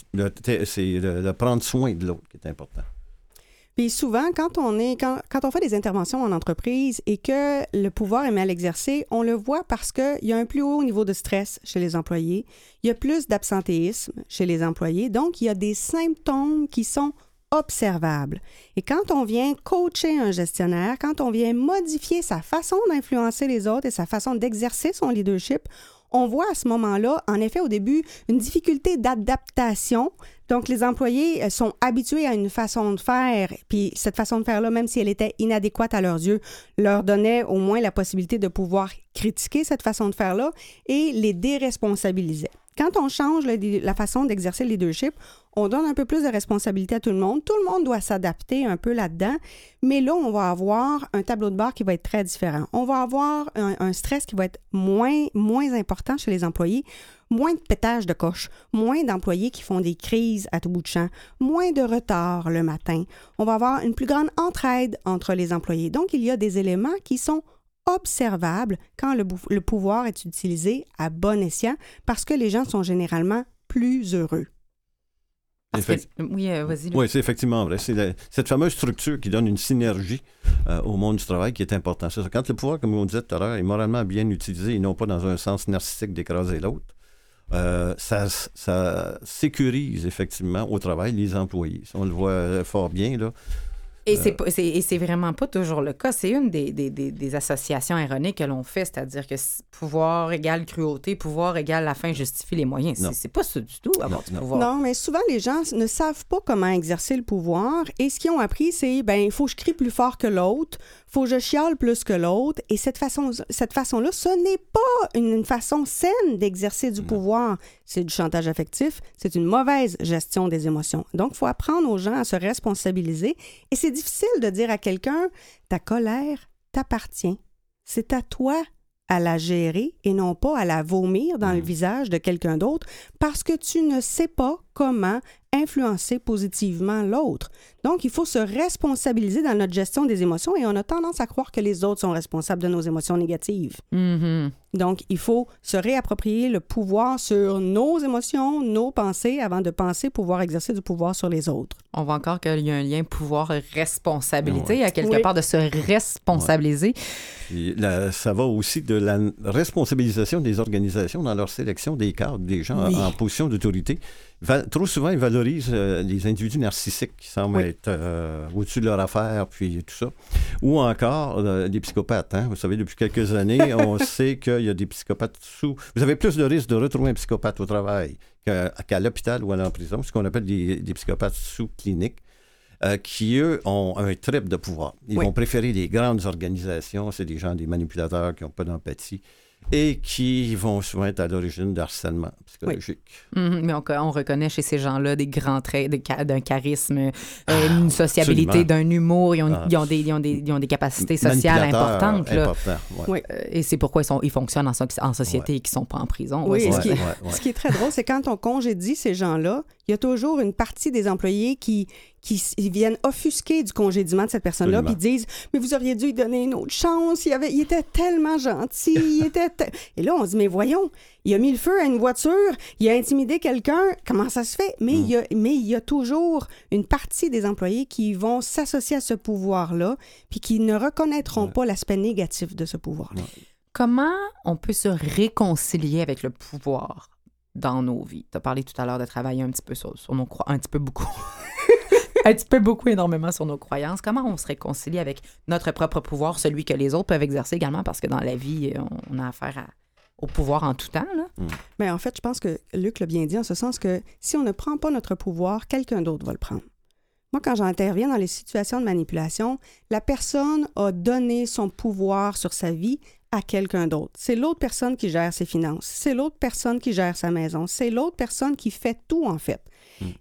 c'est de, de prendre soin de l'autre qui est important. Puis souvent, quand on, est, quand, quand on fait des interventions en entreprise et que le pouvoir est mal exercé, on le voit parce qu'il y a un plus haut niveau de stress chez les employés, il y a plus d'absentéisme chez les employés, donc il y a des symptômes qui sont observables. Et quand on vient coacher un gestionnaire, quand on vient modifier sa façon d'influencer les autres et sa façon d'exercer son leadership, on voit à ce moment-là, en effet, au début, une difficulté d'adaptation. Donc, les employés euh, sont habitués à une façon de faire, puis cette façon de faire-là, même si elle était inadéquate à leurs yeux, leur donnait au moins la possibilité de pouvoir critiquer cette façon de faire-là et les déresponsabilisait. Quand on change la façon d'exercer le leadership, on donne un peu plus de responsabilité à tout le monde. Tout le monde doit s'adapter un peu là-dedans, mais là, on va avoir un tableau de bord qui va être très différent. On va avoir un, stress qui va être moins, moins important chez les employés, moins de pétage de coche, moins d'employés qui font des crises à tout bout de champ, moins de retard le matin. On va avoir une plus grande entraide entre les employés. Donc, il y a des éléments qui sont observables quand le pouvoir est utilisé à bon escient parce que les gens sont généralement plus heureux. Que- Effect- oui, euh, vas-y. Oui, c'est effectivement vrai. C'est la- cette fameuse structure qui donne une synergie euh, au monde du travail qui est importante. C'est ça. Quand le pouvoir, comme on disait tout à l'heure, est moralement bien utilisé et non pas dans un sens narcissique d'écraser l'autre, euh, ça, ça sécurise effectivement au travail les employés. On le voit euh, fort bien. Là. Et c'est pas- c'est et c'est vraiment pas toujours le cas. C'est une des, des, des, des associations erronées que l'on fait, c'est-à-dire que pouvoir égale cruauté, pouvoir égale la fin justifie les moyens. Non. C'est c'est pas ça du tout, avoir Non, du non. pouvoir. Non, mais souvent, les gens ne savent pas comment exercer le pouvoir et ce qu'ils ont appris, c'est ben il faut que je crie plus fort que l'autre, faut que je chiale plus que l'autre. Et cette façon, cette façon-là, ce n'est pas une, une façon saine d'exercer du pouvoir. C'est du chantage affectif, c'est une mauvaise gestion des émotions. Donc, il faut apprendre aux gens à se responsabiliser. Et c'est difficile de dire à quelqu'un ta colère t'appartient. C'est à toi à la gérer et non pas à la vomir dans le visage de quelqu'un d'autre parce que tu ne sais pas comment influencer positivement l'autre. Donc, il faut se responsabiliser dans notre gestion des émotions et on a tendance à croire que les autres sont responsables de nos émotions négatives. Mhm. Donc, il faut se réapproprier le pouvoir sur nos émotions, nos pensées, avant de penser pouvoir exercer du pouvoir sur les autres. On voit encore qu'il y a un lien pouvoir-responsabilité. Ouais. Il y a quelque Oui. part de se responsabiliser. Là, ça va aussi de la responsabilisation des organisations dans leur sélection des cadres, des gens Oui. en position d'autorité. Trop souvent, ils valorisent euh, les individus narcissiques qui semblent Oui. être euh, au-dessus de leur affaire, puis tout ça. Ou encore euh, des psychopathes. hein. Vous savez, depuis quelques années, on sait qu'il y a des psychopathes sous... Vous avez plus de risques de retrouver un psychopathe au travail qu'à l'hôpital ou à la prison, ce qu'on appelle des, des psychopathes sous-cliniques. euh, qui, eux, ont un trip de pouvoir. Ils Oui. vont préférer les grandes organisations, c'est des gens, des manipulateurs qui n'ont pas d'empathie et qui vont souvent être à l'origine d'harcèlement psychologique. Mhm. Mais on, on reconnaît chez ces gens-là des grands traits de d'un charisme, euh, une sociabilité, d'un humour. Ils ont, Ah. ils, ont des, ils, ont des, ils ont des capacités sociales importantes. Là. importants, ouais. Oui. Euh, Et c'est pourquoi ils, sont, ils fonctionnent en, so- en société et qu'ils ne sont pas en prison. Oui, Ouais, et c'est ce, qui Ouais, est, ouais, ouais. ce qui est très drôle, c'est quand on congédie ces gens-là, il y a toujours une partie des employés qui, qui viennent offusquer du congédiement de cette personne-là, puis disent Mais vous auriez dû lui donner une autre chance, il, avait, il était tellement gentil, il était. te- Et là, on se dit Mais voyons, il a mis le feu à une voiture, il a intimidé quelqu'un, comment ça se fait mais, il y a, mais il y a toujours une partie des employés qui vont s'associer à ce pouvoir-là, puis qui ne reconnaîtront pas l'aspect négatif de ce pouvoir-là. Comment on peut se réconcilier avec le pouvoir? Dans nos vies? Tu as parlé tout à l'heure de travailler un petit peu sur, sur nos croyances, un petit peu beaucoup. un petit peu beaucoup, énormément sur nos croyances. Comment on se réconcilie avec notre propre pouvoir, celui que les autres peuvent exercer également, parce que dans la vie, on a affaire à- au pouvoir en tout temps. Là. Mais en fait, je pense que Luc l'a bien dit en ce sens que si on ne prend pas notre pouvoir, quelqu'un d'autre va le prendre. Moi, quand j'interviens dans les situations de manipulation, la personne a donné son pouvoir sur sa vie à quelqu'un d'autre. C'est l'autre personne qui gère ses finances, c'est l'autre personne qui gère sa maison, c'est l'autre personne qui fait tout en fait.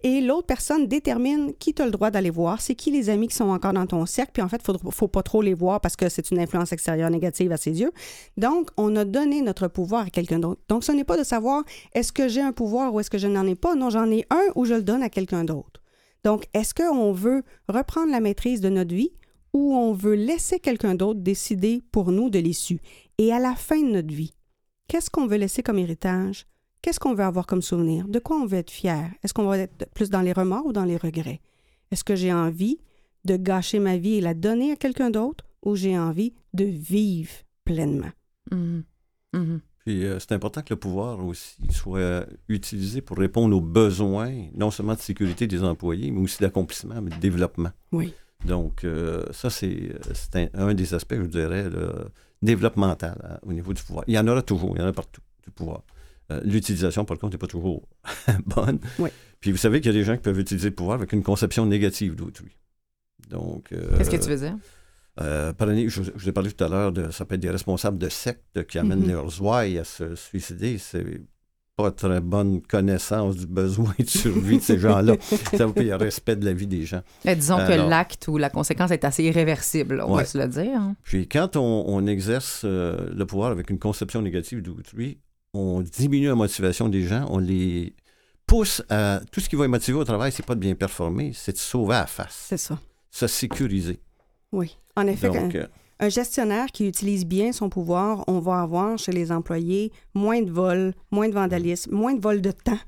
Et l'autre personne détermine qui tu as le droit d'aller voir, c'est qui les amis qui sont encore dans ton cercle, puis en fait, il ne faut pas trop les voir parce que c'est une influence extérieure négative à ses yeux. Donc, on a donné notre pouvoir à quelqu'un d'autre. Donc, ce n'est pas de savoir est-ce que j'ai un pouvoir ou est-ce que je n'en ai pas? Non, j'en ai un ou je le donne à quelqu'un d'autre. Donc, est-ce qu'on veut reprendre la maîtrise de notre vie ou on veut laisser quelqu'un d'autre décider pour nous de l'issue? Et à la fin de notre vie, qu'est-ce qu'on veut laisser comme héritage? Qu'est-ce qu'on veut avoir comme souvenir? De quoi on veut être fier? Est-ce qu'on va être plus dans les remords ou dans les regrets? Est-ce que j'ai envie de gâcher ma vie et la donner à quelqu'un d'autre ou j'ai envie de vivre pleinement? Mhm. Mhm. Puis euh, c'est important que le pouvoir aussi soit utilisé pour répondre aux besoins, non seulement de sécurité des employés, mais aussi d'accomplissement, mais de développement. Oui. Donc, euh, ça, c'est c'est un, un des aspects, je dirais, le développemental hein, au niveau du pouvoir. Il y en aura toujours, il y en a partout, du pouvoir. Euh, L'utilisation, par contre, n'est pas toujours bonne. Oui. Puis vous savez qu'il y a des gens qui peuvent utiliser le pouvoir avec une conception négative d'autrui. Donc, euh, Qu'est-ce que tu veux dire? euh, par année, je, je vous ai parlé tout à l'heure de ça peut être des responsables de sectes qui amènent Mhm. leurs ouailles à se suicider. C'est pas très bonne connaissance du besoin de survie de ces gens-là. Ça veut dire respect de la vie des gens. Disons que l'acte ou la conséquence est assez irréversible, on va se le dire. hein. Puis quand on, on exerce euh, le pouvoir avec une conception négative d'autrui, on diminue la motivation des gens, on les pousse à... Tout ce qui va les motiver au travail, c'est pas de bien performer, c'est de sauver à la face, C'est ça. se sécuriser. Oui. En effet, quand- euh, Un gestionnaire qui utilise bien son pouvoir, on va avoir chez les employés moins de vols, moins de vandalisme, moins de vols de temps.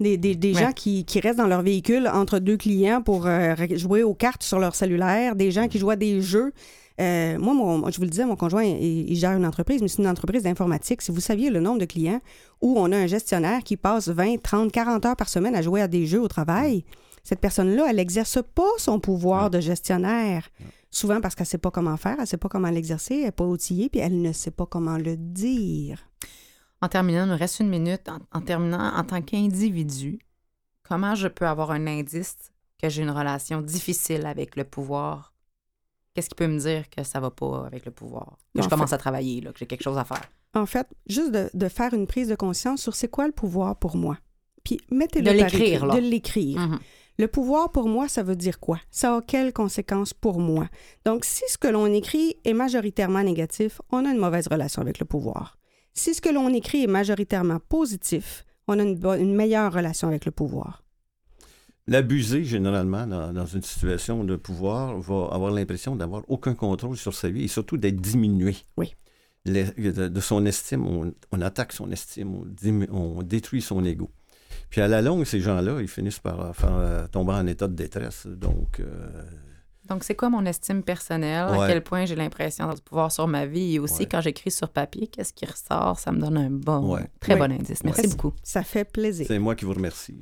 Des, des- des Ouais. gens qui, qui restent dans leur véhicule entre deux clients pour euh, jouer aux cartes sur leur cellulaire, des gens qui jouent à des jeux. Euh, moi, mon- je vous le disais, mon conjoint, il, il gère une entreprise, mais c'est une entreprise d'informatique. Si vous saviez le nombre de clients où on a un gestionnaire qui passe 20, 30, 40 heures par semaine à jouer à des jeux au travail, Cette personne-là, elle n'exerce pas son pouvoir de gestionnaire. Souvent parce qu'elle ne sait pas comment faire, elle ne sait pas comment l'exercer, elle n'est pas outillée, puis elle ne sait pas comment le dire. En terminant, il nous reste une minute. En, en terminant, en tant qu'individu, comment je peux avoir un indice que j'ai une relation difficile avec le pouvoir? Qu'est-ce qui peut me dire que ça va pas avec le pouvoir? Que En je commence à travailler, là, que j'ai quelque chose à faire. En fait, juste de, de faire une prise de conscience sur c'est quoi le pouvoir pour moi. Puis mettez-le De l'écrire. De l'écrire. Mhm. Le pouvoir pour moi, ça veut dire quoi? Ça a quelles conséquences pour moi? Donc, si ce que l'on écrit est majoritairement négatif, on a une mauvaise relation avec le pouvoir. Si ce que l'on écrit est majoritairement positif, on a une, meilleure relation avec le pouvoir. L'abuser, généralement, dans, dans une situation de pouvoir, va avoir l'impression d'avoir aucun contrôle sur sa vie et surtout d'être diminué. Oui. Les- de, de son estime, on, on attaque son estime, on, on détruit son ego. Puis à la longue, ces gens-là, ils finissent par euh, faire, euh, tomber en état de détresse. Donc, euh, Donc, c'est quoi mon estime personnelle? À quel point j'ai l'impression d'avoir du pouvoir sur ma vie? Et aussi, Ouais. quand j'écris sur papier, qu'est-ce qui ressort? Ça me donne un bon, Ouais. très Ouais. bon indice. Merci Ouais. beaucoup. Ça fait plaisir. c'est moi qui vous remercie.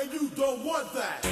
And you don't want that.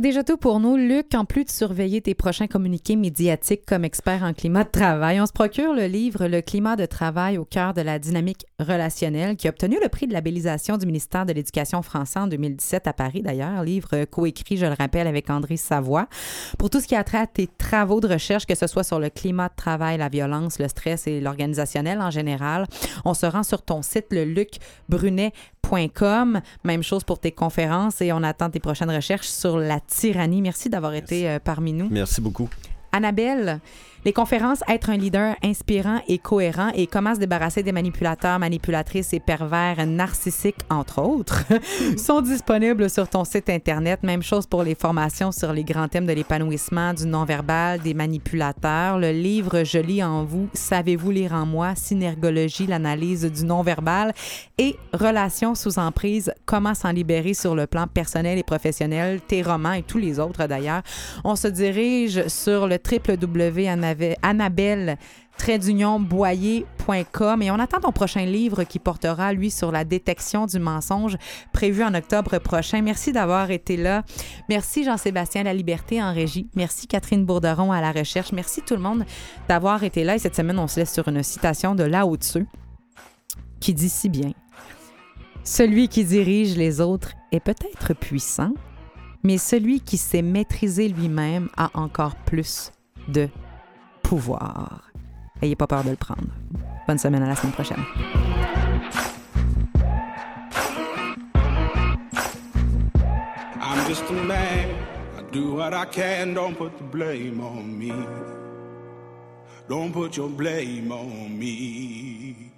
Déjà tout pour nous. Luc, en plus de surveiller tes prochains communiqués médiatiques comme expert en climat de travail, on se procure le livre Le climat de travail au cœur de la dynamique relationnelle qui a obtenu le prix de labellisation du ministère de l'Éducation français en 2017 à Paris d'ailleurs. Livre coécrit, je le rappelle, avec André Savoie. Pour tout ce qui a trait à tes travaux de recherche, que ce soit sur le climat de travail, la violence, le stress et l'organisationnel en général, on se rend sur ton site, le lucbrunet.com. Même chose pour tes conférences et on attend tes prochaines recherches sur la tyrannie. Merci d'avoir été euh, parmi nous. Merci beaucoup. Annabelle, les conférences Être un leader inspirant et cohérent et comment se débarrasser des manipulateurs, manipulatrices et pervers narcissiques, entre autres, sont disponibles sur ton site Internet. Même chose pour les formations sur les grands thèmes de l'épanouissement, du non-verbal, des manipulateurs. Le livre Je lis en vous, Savez-vous lire en moi, Synergologie, l'analyse du non-verbal et Relations sous emprise, comment s'en libérer sur le plan personnel et professionnel, tes romans et tous les autres d'ailleurs. On se dirige sur le www.annabelle boyer.com et on attend ton prochain livre qui portera, lui, sur la détection du mensonge prévu en octobre prochain. Merci d'avoir été là. Merci Jean-Sébastien La Liberté en régie. Merci Catherine Bourderon à la recherche. Merci tout le monde d'avoir été là. Et cette semaine, on se laisse sur une citation de Lao Tzu qui dit si bien Celui qui dirige les autres est peut-être puissant, mais celui qui sait maîtriser lui-même a encore plus de pouvoir. Ayez pas peur de le prendre. Bonne semaine à la semaine prochaine. I'm just a man. I do what I can. Don't put the blame on me. Don't put your blame on me.